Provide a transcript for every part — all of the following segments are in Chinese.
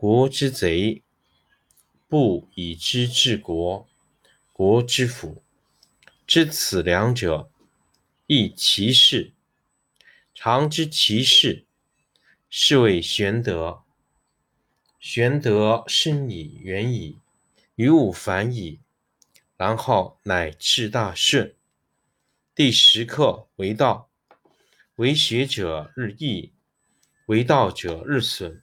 国之贼，不以知治国，国之福。知此两者，亦其事。常知其事，是谓玄德。玄德深矣，远矣，于物反矣，然后乃至大顺。第十课为道，为学者日益，为道者日损。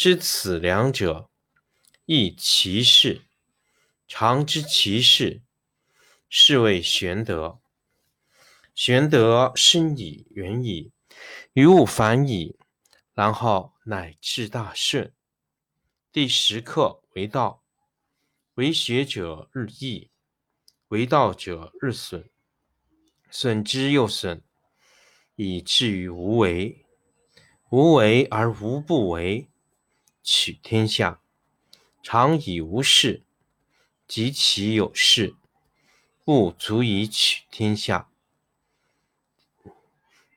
知此两者，亦其事。常知其事，是谓玄德。玄德深矣，远矣，于物反矣，然后乃至大顺。第十课为道，为学者日益，为道者日损，损之又损，以至于无为。无为而无不为。取天下常以无事，及其有事，不足以取天下。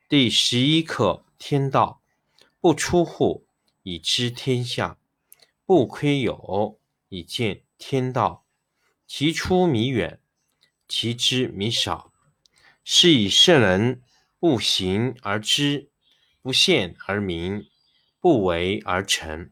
第十一课天道，不出户以知天下，不窥有以见天道。其出弥远，其知弥少。是以圣人不行而知，不见而明，不为而成。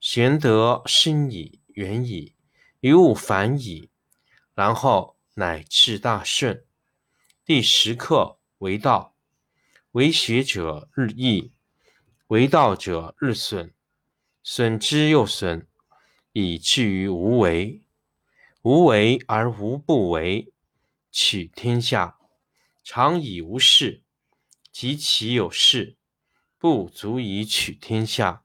玄德深矣，远矣，于物反矣，然后乃至大顺。第十课为道，为学者日益，为道者日损，损之又损，以至于无为。无为而无不为，取天下常以无事，及其有事，不足以取天下。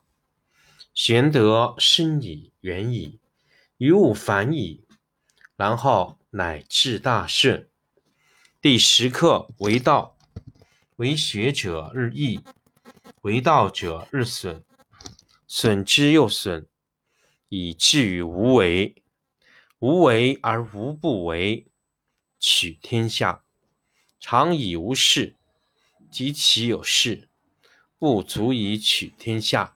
玄德深矣，远矣，于物反矣，然后。乃至大顺。第十课为道，为学者日益，为道者日损，损之又损，以至于无为。无为而无不为。取天下常以无事，及其有事，不足以取天下。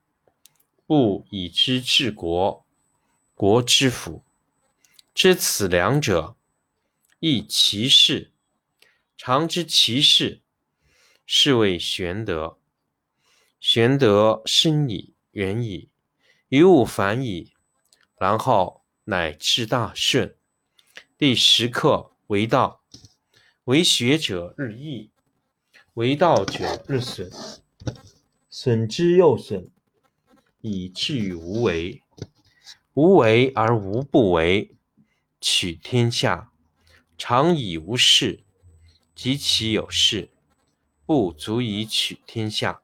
不以知治国，国之福。知此两者，亦其事。常知其事，是谓玄德。玄德深矣，远矣，于物反矣，然后乃至大顺。第十课为道，为学者日益，为道者日损，损之又损，以至于无为。无为而无不为。取天下常以无事，及其有事，不足以取天下。